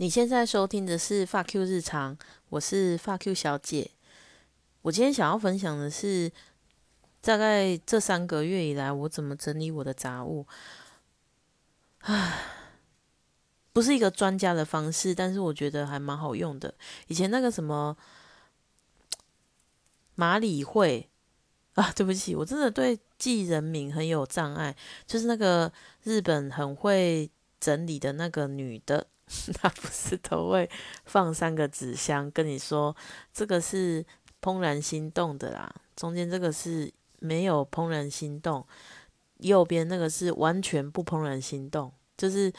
你现在收听的是发 Q 日常，我是发 Q 小姐。我今天想要分享的是，大概这三个月以来，我怎么整理我的杂物。唉，不是一个专家的方式，但是我觉得还蛮好用的。以前那个什么马里会啊，对不起，我真的对记人名很有障碍。就是那个日本很会整理的那个女的。他不是都会放三个纸箱，跟你说这个是怦然心动的啦，中间这个是没有怦然心动，右边那个是完全不怦然心动，就是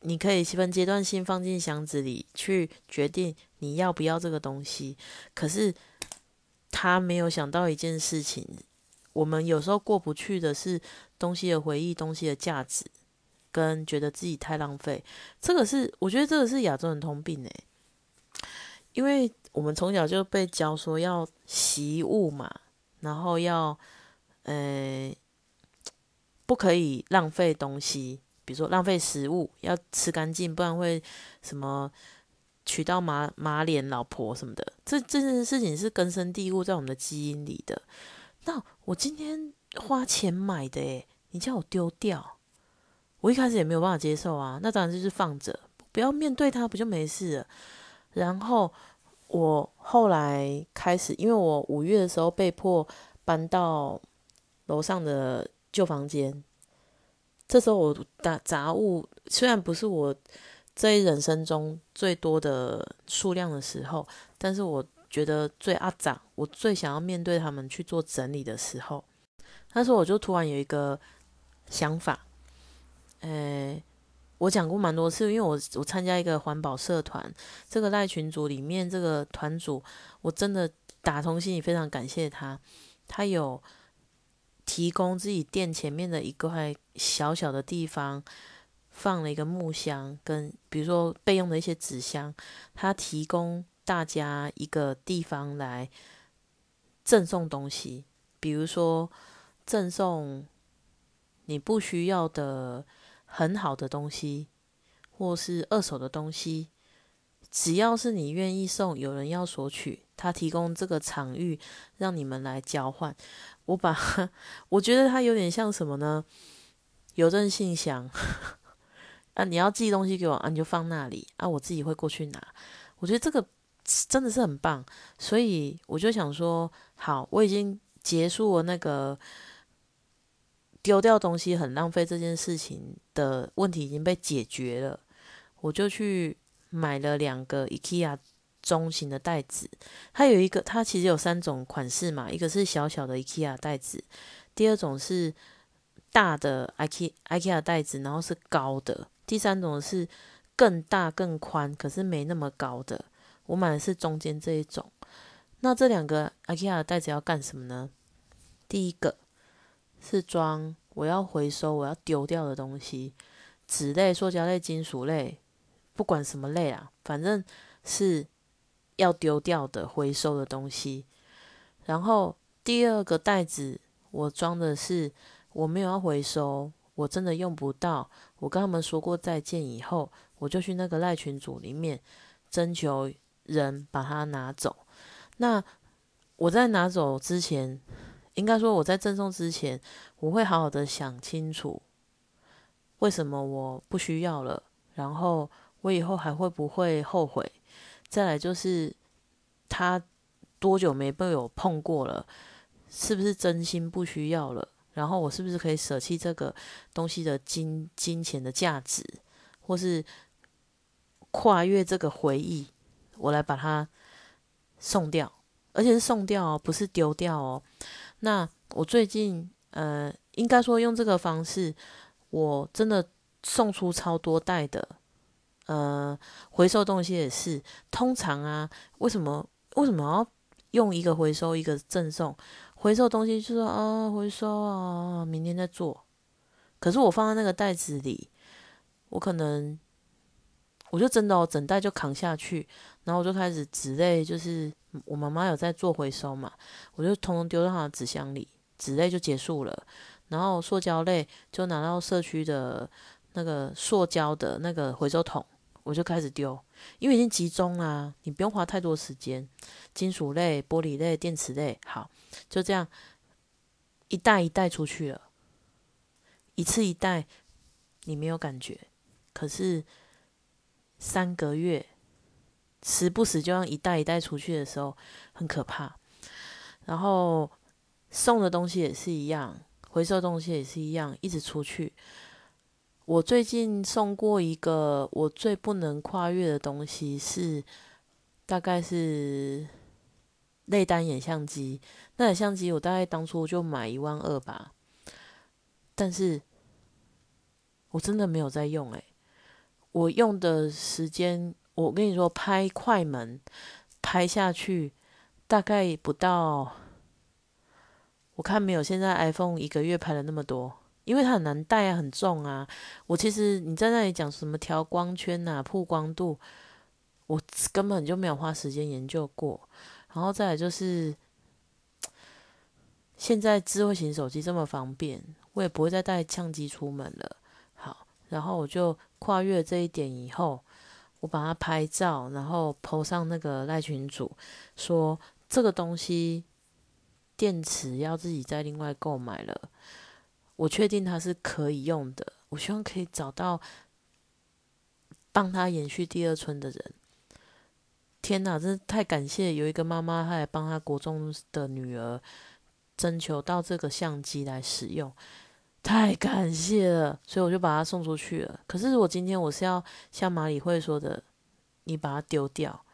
你可以分阶段性放进箱子里去决定你要不要这个东西。可是他没有想到一件事情，我们有时候过不去的是东西的回忆，东西的价值。跟觉得自己太浪费，这个是我觉得这个是亚洲人通病诶，因为我们从小就被教说要习物嘛，然后要呃不可以浪费东西，比如说浪费食物，要吃干净，不然会什么娶到马马脸老婆什么的，这这件事情是根深蒂固在我们的基因里的。那我今天花钱买的诶，你叫我丢掉？我一开始也没有办法接受啊，那当然就是放着，不要面对它，不就没事了？然后我后来开始，因为我五月的时候被迫搬到楼上的旧房间，这时候我打杂物虽然不是我这一人生中最多的数量的时候，但是我觉得最阿长，我最想要面对他们去做整理的时候，那时候我就突然有一个想法。诶，我讲过蛮多次，因为我我参加一个环保社团，这个赖群组里面这个团主，我真的打从心里非常感谢他，他有提供自己店前面的一块小小的地方，放了一个木箱，跟比如说备用的一些纸箱，他提供大家一个地方来赠送东西，比如说赠送你不需要的。很好的东西，或是二手的东西，只要是你愿意送，有人要索取，他提供这个场域让你们来交换。我把，我觉得他有点像什么呢？邮政信箱 啊，你要寄东西给我啊，你就放那里啊，我自己会过去拿。我觉得这个真的是很棒，所以我就想说，好，我已经结束了那个。丢掉东西很浪费这件事情的问题已经被解决了，我就去买了两个 IKEA 中型的袋子。它有一个，它其实有三种款式嘛，一个是小小的 IKEA 袋子，第二种是大的 IKEA IKEA 袋子，然后是高的，第三种是更大更宽，可是没那么高的。我买的是中间这一种。那这两个 IKEA 的袋子要干什么呢？第一个。是装我要回收、我要丢掉的东西，纸类、塑胶类、金属类，不管什么类啊，反正是要丢掉的、回收的东西。然后第二个袋子，我装的是我没有要回收，我真的用不到。我跟他们说过再见以后，我就去那个赖群组里面征求人把它拿走。那我在拿走之前。应该说，我在赠送之前，我会好好的想清楚，为什么我不需要了，然后我以后还会不会后悔？再来就是，他多久没被我碰过了？是不是真心不需要了？然后我是不是可以舍弃这个东西的金金钱的价值，或是跨越这个回忆，我来把它送掉，而且是送掉哦，不是丢掉哦。那我最近呃，应该说用这个方式，我真的送出超多袋的，呃，回收东西也是。通常啊，为什么为什么要用一个回收一个赠送？回收东西就说啊，回收啊，明天再做。可是我放在那个袋子里，我可能我就真的哦，整袋就扛下去，然后我就开始纸类就是。我妈妈有在做回收嘛，我就通通丢到她的纸箱里，纸类就结束了。然后塑胶类就拿到社区的那个塑胶的那个回收桶，我就开始丢，因为已经集中啦，你不用花太多时间。金属类、玻璃类、电池类，好，就这样一袋一袋出去了，一次一袋，你没有感觉，可是三个月，时不时就让一袋一袋出去的时候，很可怕。然后送的东西也是一样，回收东西也是一样，一直出去。我最近送过一个我最不能跨越的东西，是大概是内单眼相机。那台相机我大概当初就买一万二吧，但是我真的没有在用诶，我用的时间，我跟你说，拍快门拍下去大概不到，我看没有现在 iPhone 一个月拍了那么多。因为它很难带啊，很重啊。我其实你在那里讲什么调光圈呐、曝光度，我根本就没有花时间研究过。然后再来就是，现在智慧型手机这么方便，我也不会再带相机出门了。好，然后我就跨越这一点以后，我把它拍照，然后 PO 上那个赖群组，说这个东西电池要自己再另外购买了。我确定它是可以用的，我希望可以找到帮他延续第二春的人。天哪，真是太感谢！有一个妈妈，她来帮她国中的女儿征求到这个相机来使用，太感谢了，所以我就把它送出去了。可是我今天我是要像马里会说的，你把它丢掉，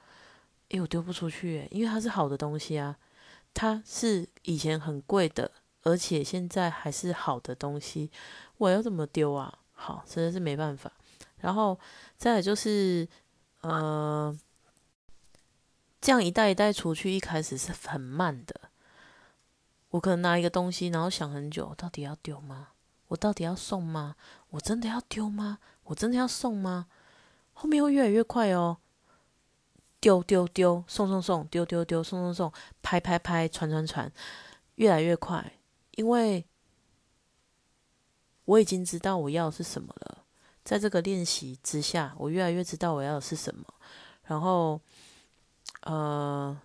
诶，我丢不出去，因为它是好的东西啊，它是以前很贵的。而且现在还是好的东西，我要怎么丢啊？好，真的是没办法。然后再来就是，呃，这样一袋一袋出去，一开始是很慢的。我可能拿一个东西，然后想很久，到底要丢吗？我到底要送吗？我真的要丢吗？我真的要送吗？后面会越来越快哦，丢丢丢，送送送，丢丢丢，送送送，拍拍拍，传传传，越来越快。因为我已经知道我要的是什么了，在这个练习之下，我越来越知道我要的是什么。然后，呃，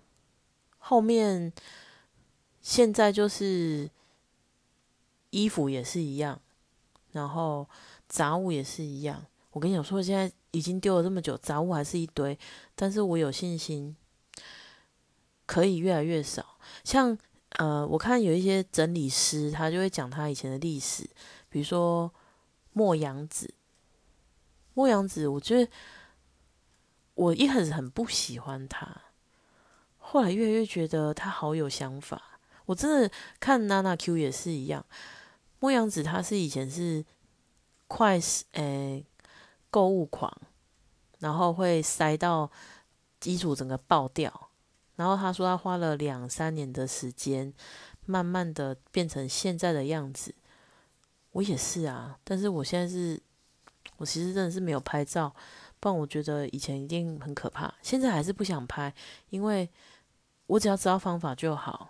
后面现在就是衣服也是一样，然后杂物也是一样。我跟你讲说，现在已经丢了这么久，杂物还是一堆，但是我有信心可以越来越少。像。呃，我看有一些整理师，他就会讲他以前的历史，比如说莫阳子。莫阳子，我觉得我一开始很不喜欢他，后来越来越觉得他好有想法。我真的看娜娜 Q 也是一样，莫阳子他是以前是快诶购物狂，然后会塞到基础整个爆掉。然后他说他花了两三年的时间，慢慢的变成现在的样子。我也是啊，但是我现在是，我其实真的是没有拍照，不然我觉得以前一定很可怕。现在还是不想拍，因为我只要知道方法就好。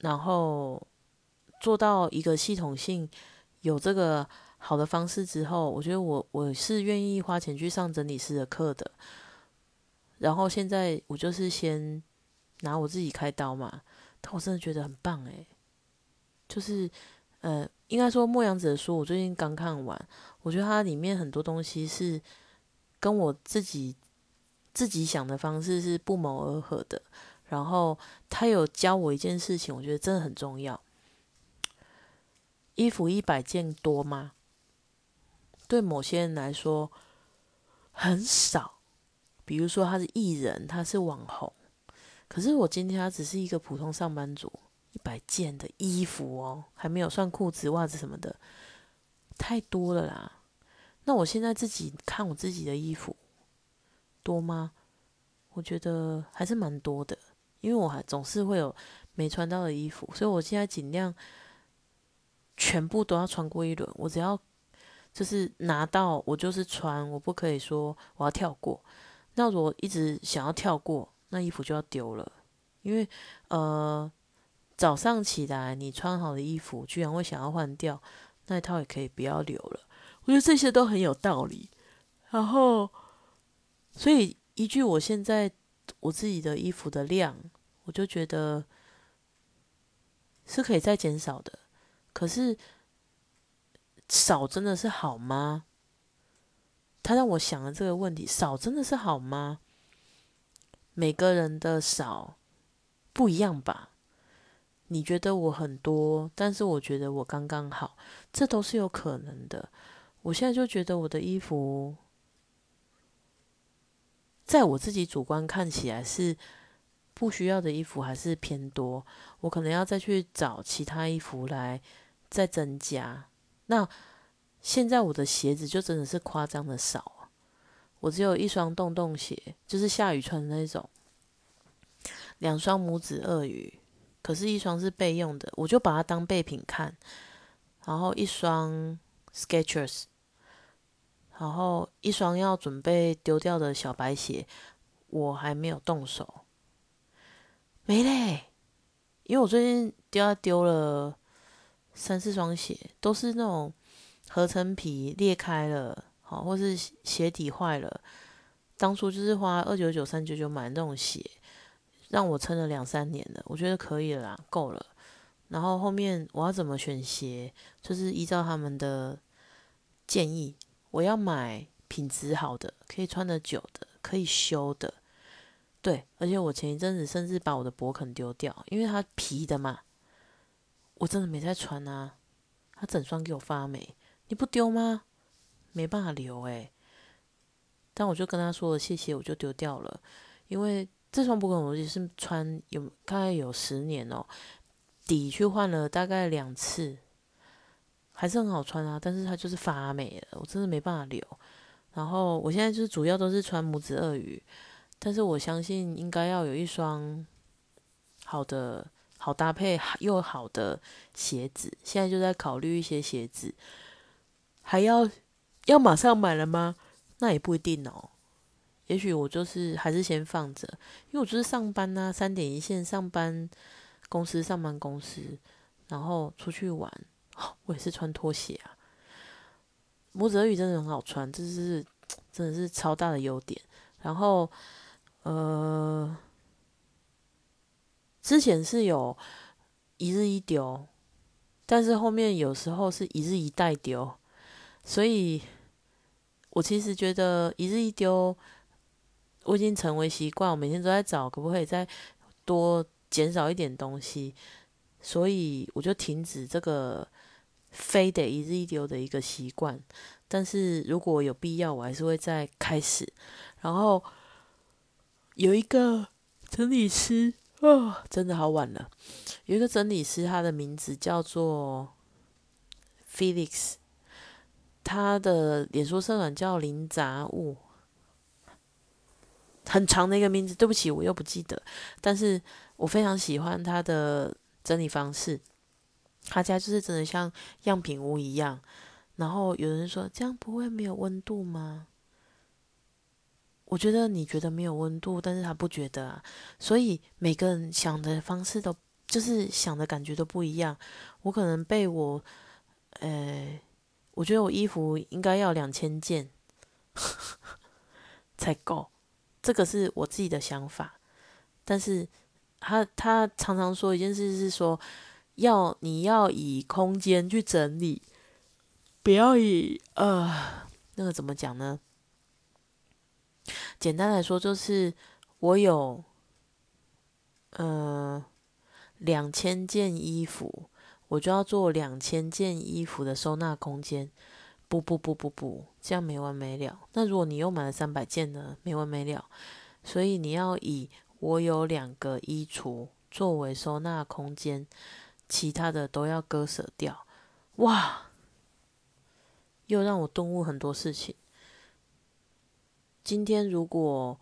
然后做到一个系统性有这个好的方式之后，我觉得我我是愿意花钱去上整理师的课的。然后现在我就是先拿我自己开刀嘛，但我真的觉得很棒诶。就是呃，应该说莫阳子的书我最近刚看完，我觉得它里面很多东西是跟我自己自己想的方式是不谋而合的。然后他有教我一件事情，我觉得真的很重要。衣服一百件多吗？对某些人来说很少。比如说他是艺人，他是网红，可是我今天他只是一个普通上班族，一百件的衣服哦，还没有算裤子、袜子什么的，太多了啦。那我现在自己看我自己的衣服多吗？我觉得还是蛮多的，因为我还总是会有没穿到的衣服，所以我现在尽量全部都要穿过一轮。我只要就是拿到，我就是穿，我不可以说我要跳过。那如果一直想要跳过，那衣服就要丢了，因为呃早上起来你穿好的衣服居然会想要换掉，那一套也可以不要留了。我觉得这些都很有道理。然后，所以依据我现在我自己的衣服的量，我就觉得是可以再减少的。可是少真的是好吗？他让我想了这个问题：少真的是好吗？每个人的少不一样吧？你觉得我很多，但是我觉得我刚刚好，这都是有可能的。我现在就觉得我的衣服，在我自己主观看起来是不需要的衣服还是偏多，我可能要再去找其他衣服来在增加。那现在我的鞋子就真的是夸张的少。我只有一双洞洞鞋，就是下雨穿的那种。两双拇指鳄鱼，可是，一双是备用的，我就把它当备品看。然后一双 Skechers，然后一双要准备丢掉的小白鞋，我还没有动手。没嘞，因为我最近丢丢了三四双鞋，都是那种合成皮裂开了。好，或是鞋底坏了，当初就是花二九九、三九九买那种鞋，让我撑了两三年了，我觉得可以了啦，够了。然后后面我要怎么选鞋，就是依照他们的建议，我要买品质好的，可以穿得久的，可以修的。对，而且我前一阵子甚至把我的博肯丢掉，因为它皮的嘛，我真的没在穿啊。他整双给我发霉，你不丢吗？没办法留诶。但我就跟他说了谢谢，我就丢掉了。因为这双布肯我也是穿有大概有十年哦，底去换了大概两次，还是很好穿啊。但是它就是发霉了，我真的没办法留。然后我现在就是主要都是穿拇指鳄鱼，但是我相信应该要有一双好的、好搭配又好的鞋子。现在就在考虑一些鞋子，还要。要马上买了吗？那也不一定哦。也许我就是还是先放着，因为我就是上班呐，三点一线上班，公司上班公司，然后出去玩，我也是穿拖鞋啊。拇指鱼真的很好穿，这是真的是超大的优点。然后呃，之前是有一日一丢，但是后面有时候是一日一代丢，所以。我其实觉得一日一丢，我已经成为习惯。我每天都在找可不可以再多减少一点东西，所以我就停止这个非得一日一丢的一个习惯。但是如果有必要，我还是会再开始。然后有一个整理师啊，真的好晚了。有一个整理师，他的名字叫做 Felix。他的脸书社团叫零杂物，很长的一个名字。对不起，我又不记得。但是我非常喜欢他的整理方式。他家就是真的像样品屋一样。然后有人说这样不会没有温度吗？我觉得你觉得没有温度，但是他不觉得啊。所以每个人想的方式都就是想的感觉都不一样。我可能被我，呃。我觉得我衣服应该要两千件才够，这个是我自己的想法。但是他他常常说一件事是说，要你要以空间去整理，不要以呃那个怎么讲呢？简单来说就是我有呃两千件衣服。我就要做两千件衣服的收纳空间，不不不不不，这样没完没了。那如果你又买了三百件呢？没完没了。所以你要以我有两个衣橱作为收纳空间，其他的都要割舍掉。哇，又让我顿悟很多事情。今天如果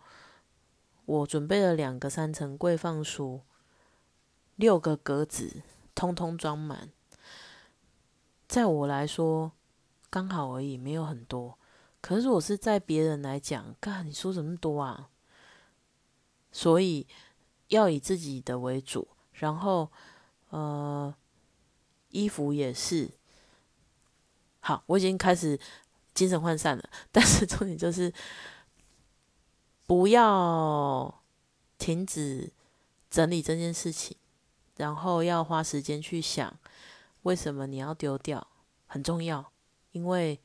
我准备了两个三层柜放书，六个格子。通通装满，在我来说刚好而已，没有很多。可是我是在别人来讲，干你说怎么多啊？所以要以自己的为主，然后呃，衣服也是。好，我已经开始精神涣散了。但是重点就是不要停止整理这件事情，然后要花时间去想为什么你要丢掉，很重要，因为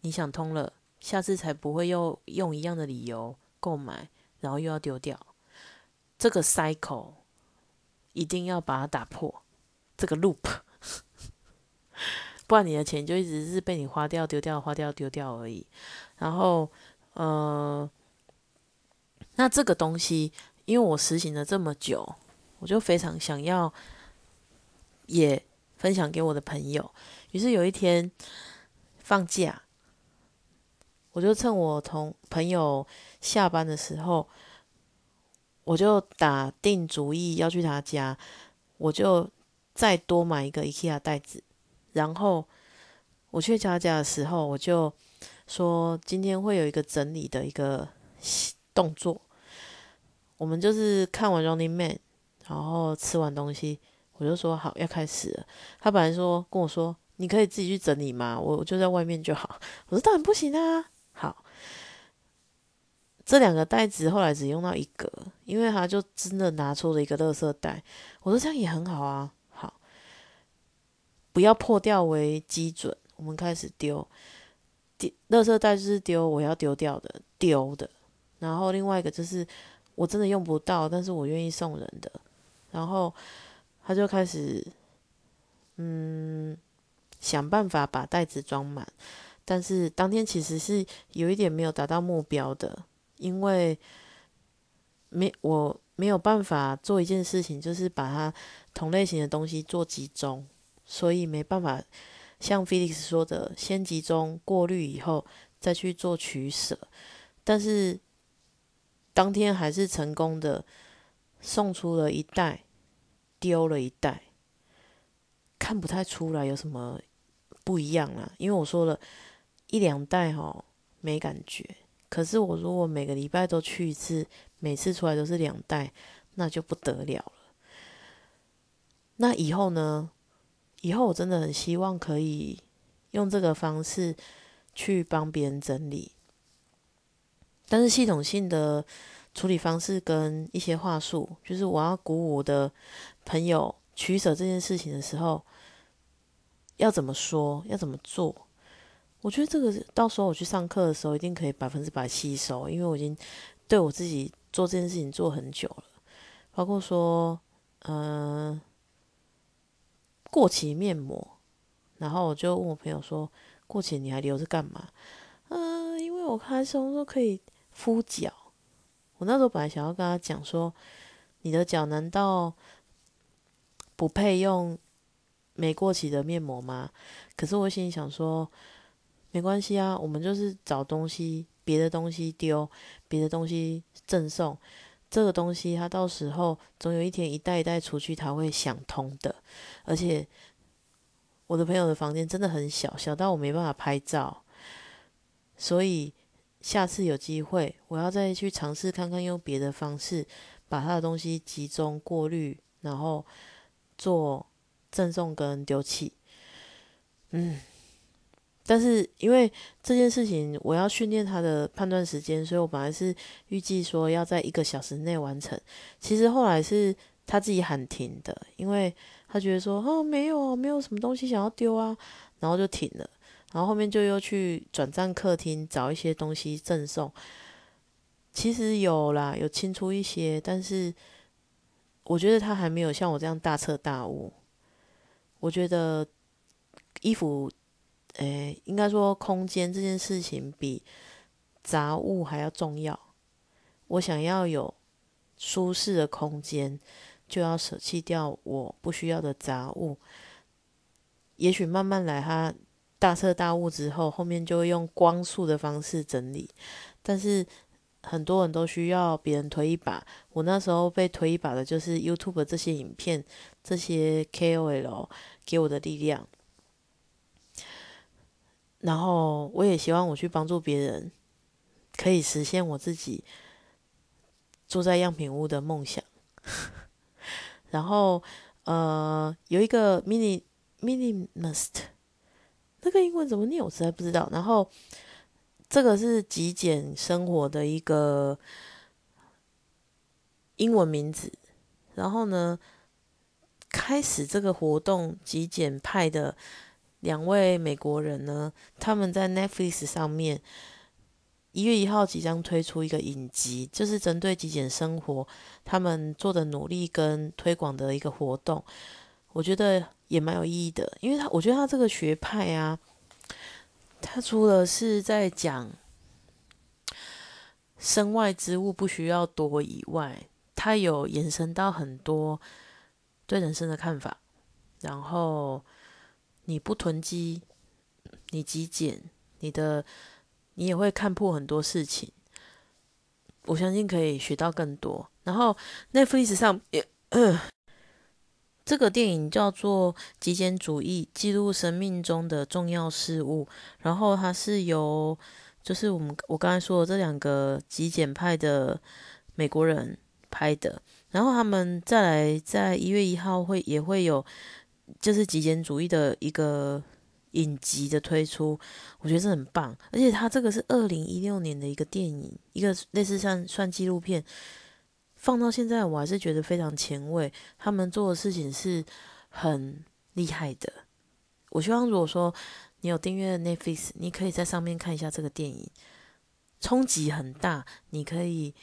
你想通了，下次才不会又用一样的理由购买，然后又要丢掉。这个 cycle 一定要把它打破，这个 loop，不然你的钱就一直是被你花掉、丢掉、花掉、丢掉而已。然后，呃，那这个东西，因为我实行了这么久，我就非常想要也分享给我的朋友。于是有一天放假，我就趁我同朋友下班的时候。我就打定主意要去他家，我就再多买一个 IKEA 袋子，然后我去他家的时候，我就说今天会有一个整理的一个动作。我们就是看完 Running Man，然后吃完东西，我就说好要开始了。他本来说跟我说你可以自己去整理嘛？我就在外面就好。我说当然不行啊。好。这两个袋子后来只用到一个，因为他就真的拿出了一个垃圾袋。我说这样也很好啊，好，不要破掉为基准，我们开始丢。丢垃圾袋就是丢我要丢掉的丢的，然后另外一个就是我真的用不到，但是我愿意送人的。然后他就开始，嗯，想办法把袋子装满，但是当天其实是有一点没有达到目标的。因为没我没有办法做一件事情，就是把它同类型的东西做集中，所以没办法像 Felix 说的，先集中过滤以后再去做取舍。但是当天还是成功的送出了一袋，丢了一袋，看不太出来有什么不一样啦。因为我说了一两袋哈，没感觉。可是我如果每个礼拜都去一次，每次出来都是两袋，那就不得了了。那以后呢？以后我真的很希望可以用这个方式去帮别人整理，但是系统性的处理方式跟一些话术，就是我要鼓舞我的朋友取舍这件事情的时候，要怎么说，要怎么做？我觉得这个到时候我去上课的时候，一定可以百分之百吸收，因为我已经对我自己做这件事情做很久了。包括说，嗯，过期面膜，然后我就问我朋友说：“过期你还留着干嘛？”嗯，因为我开始我说可以敷脚。我那时候本来想要跟他讲说：“你的脚难道不配用没过期的面膜吗？”可是我心里想说。没关系啊，我们就是找东西，别的东西丢，别的东西赠送。这个东西，它到时候总有一天一代一代出去，它会想通的。而且，我的朋友的房间真的很小，小到我没办法拍照。所以，下次有机会，我要再去尝试看看，用别的方式把他的东西集中过滤，然后做赠送跟丢弃。嗯。但是因为这件事情，我要训练他的判断时间，所以我本来是预计说要在一个小时内完成。其实后来是他自己喊停的，因为他觉得说啊没有没有什么东西想要丢啊，然后就停了。然后后面就又去转战客厅找一些东西赠送。其实有啦，有清出一些，但是我觉得他还没有像我这样大彻大悟。我觉得衣服。诶，应该说空间这件事情比杂物还要重要。我想要有舒适的空间，就要舍弃掉我不需要的杂物。也许慢慢来，他大彻大悟之后，后面就会用光速的方式整理。但是很多人都需要别人推一把，我那时候被推一把的就是 YouTube 这些影片，这些 KOL 给我的力量。然后我也希望我去帮助别人，可以实现我自己住在样品屋的梦想。然后呃，有一个 mini minimalist，这个英文怎么念，我实在不知道。然后这个是极简生活的一个英文名字。然后呢，开始这个活动极简派的两位美国人呢，他们在 Netflix 上面一月一号即将推出一个影集，就是针对极简生活他们做的努力跟推广的一个活动。我觉得也蛮有意义的，因为他我觉得他这个学派啊，他除了是在讲身外之物不需要多以外，他有延伸到很多对人生的看法。然后你不囤积，你极简，你的你也会看破很多事情。我相信可以学到更多。然后 Netflix 上也。这个电影叫做《极简主义》，记录生命中的重要事物。然后它是由，就是我们我刚才说的这两个极简派的美国人拍的。然后他们再来在一月一号会也会有，就是极简主义的一个影集的推出。我觉得这很棒，而且它这个是二零一六年的一个电影，一个类似像算纪录片。放到现在，我还是觉得非常前卫。他们做的事情是很厉害的。我希望，如果说你有订阅 Netflix，你可以在上面看一下这个电影，冲击很大。你可以，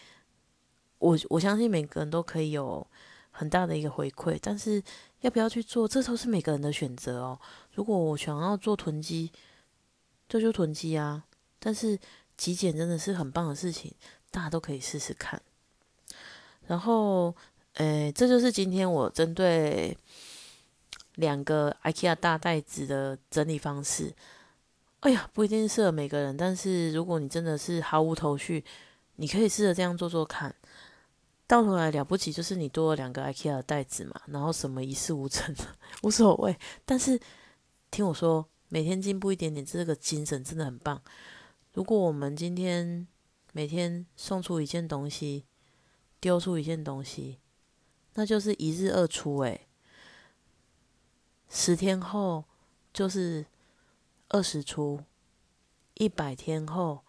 我我相信每个人都可以有很大的一个回馈。但是要不要去做，这都是每个人的选择哦。如果我想要做囤积，这就囤积啊。但是极简真的是很棒的事情，大家都可以试试看。然后，诶，这就是今天我针对两个 IKEA 大袋子的整理方式。哎呀，不一定适合每个人，但是如果你真的是毫无头绪，你可以试着这样做做看。到头来了不起，就是你多了两个 IKEA 的袋子嘛，然后什么一事无成，无所谓。但是听我说，每天进步一点点，这个精神真的很棒。如果我们今天每天送出一件东西，丢出一件东西，那就是一日二出诶。十天后就是二十出，一百天后，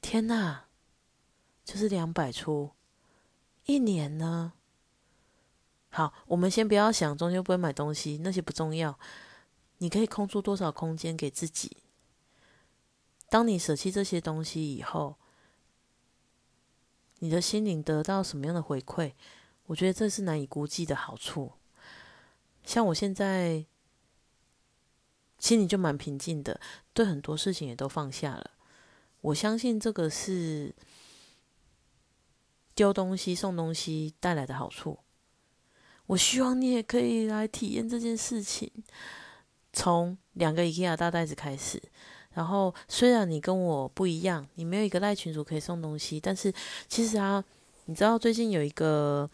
天呐，就是两百出。一年呢？好，我们先不要想中秋不会买东西，那些不重要。你可以空出多少空间给自己？当你舍弃这些东西以后。你的心灵得到什么样的回馈？我觉得这是难以估计的好处。像我现在心里就蛮平静的，对很多事情也都放下了。我相信这个是丢东西送东西带来的好处。我希望你也可以来体验这件事情，从两个 IKEA 大袋子开始。然后，虽然你跟我不一样，你没有一个赖群主可以送东西，但是其实啊，你知道最近有一个，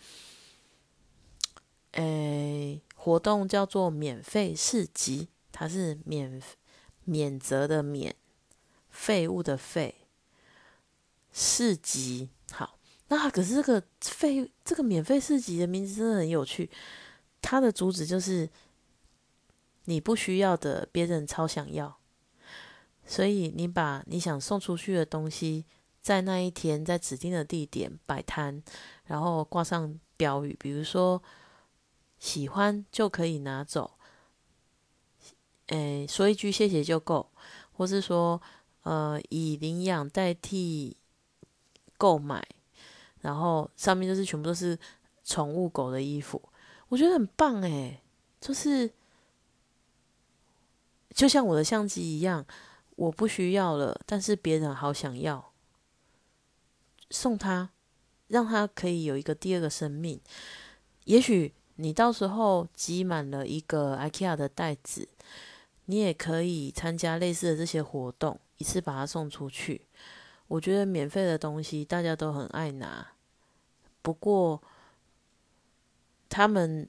诶，活动叫做免费市集，它是免免责的免，废物的废，市集。好，那可是这个废这个免费市集的名字真的很有趣，它的主旨就是你不需要的，别人超想要。所以你把你想送出去的东西，在那一天在指定的地点摆摊，然后挂上标语，比如说喜欢就可以拿走，诶，说一句谢谢就够，或是说呃以领养代替购买，然后上面就是全部都是宠物狗的衣服，我觉得很棒诶，就是就像我的相机一样。我不需要了，但是别人好想要，送他，让他可以有一个第二个生命。也许你到时候积满了一个 IKEA 的袋子，你也可以参加类似的这些活动，一次把它送出去。我觉得免费的东西大家都很爱拿，不过他们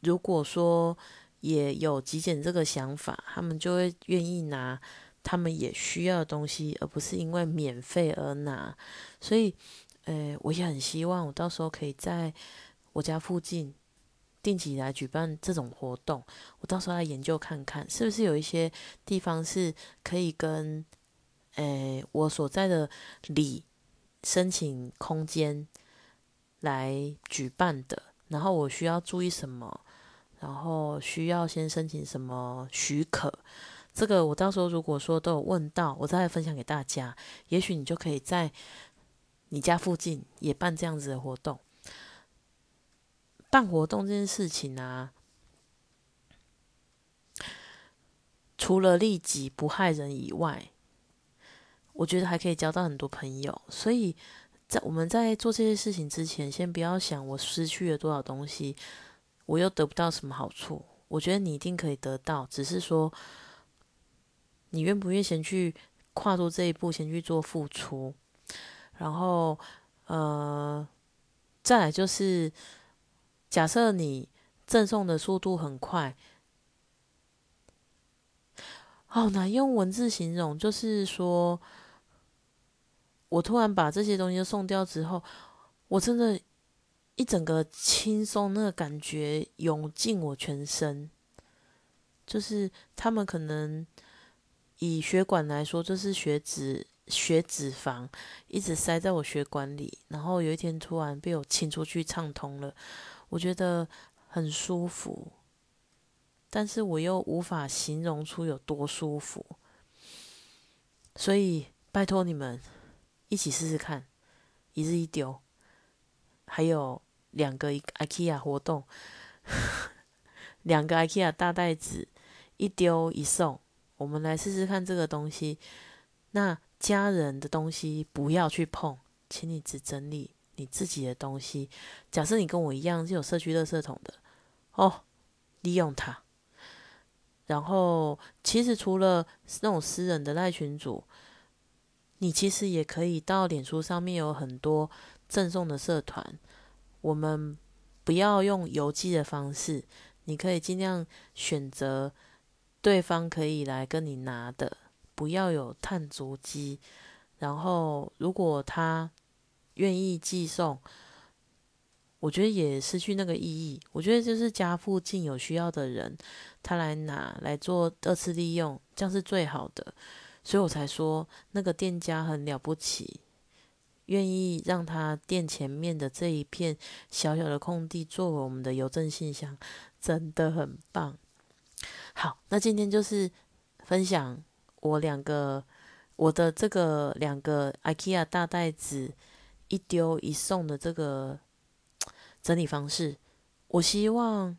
如果说也有极简这个想法，他们就会愿意拿。他们也需要的东西，而不是因为免费而拿。所以，呃，我也很希望我到时候可以在我家附近定期来举办这种活动，我到时候来研究看看，是不是有一些地方是可以跟，诶，我所在的里申请空间来举办的，然后我需要注意什么，然后需要先申请什么许可，这个我到时候如果说都有问到，我再来分享给大家，也许你就可以在你家附近也办这样子的活动。办活动这件事情啊，除了利己不害人以外，我觉得还可以交到很多朋友。所以在我们在做这些事情之前，先不要想我失去了多少东西，我又得不到什么好处。我觉得你一定可以得到，只是说你愿不愿意先去跨出这一步，先去做付出。然后，呃，再来就是。假设你赠送的速度很快，好难用文字形容。就是说，我突然把这些东西送掉之后，我真的，一整个轻松，那个感觉涌进我全身。就是他们可能以血管来说，就是血脂、血脂肪一直塞在我血管里，然后有一天突然被我清出去，畅通了。我觉得很舒服，但是我又无法形容出有多舒服，所以拜托你们一起试试看，一日一丢，还有两个 IKEA 活动，两个 IKEA 大袋子，一丢一送，我们来试试看这个东西。那家人的东西不要去碰，请你只整理。你自己的东西，假设你跟我一样是有社区垃圾桶的哦，利用它。然后，其实除了那种私人的赖群组，你其实也可以到脸书上面有很多赠送的社团。我们不要用邮寄的方式，你可以尽量选择对方可以来跟你拿的，不要有碳足迹。然后，如果他。愿意寄送，我觉得也失去那个意义。我觉得就是家附近有需要的人，他来拿来做二次利用，这样是最好的。所以我才说那个店家很了不起，愿意让他店前面的这一片小小的空地作为我们的邮政信箱，真的很棒。好，那今天就是分享我两个我的这个两个 IKEA 大袋子。一丢一送的这个整理方式，我希望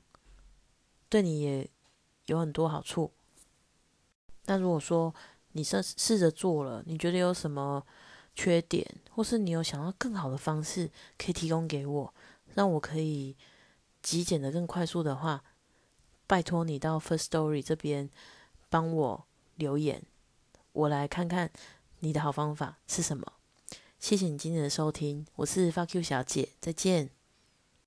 对你也有很多好处。那如果说你试试着做了，你觉得有什么缺点，或是你有想要更好的方式可以提供给我，让我可以极简的更快速的话，拜托你到 First Story 这边帮我留言，我来看看你的好方法是什么。谢谢你今天的收听，我是 Fuck You 小姐，再见。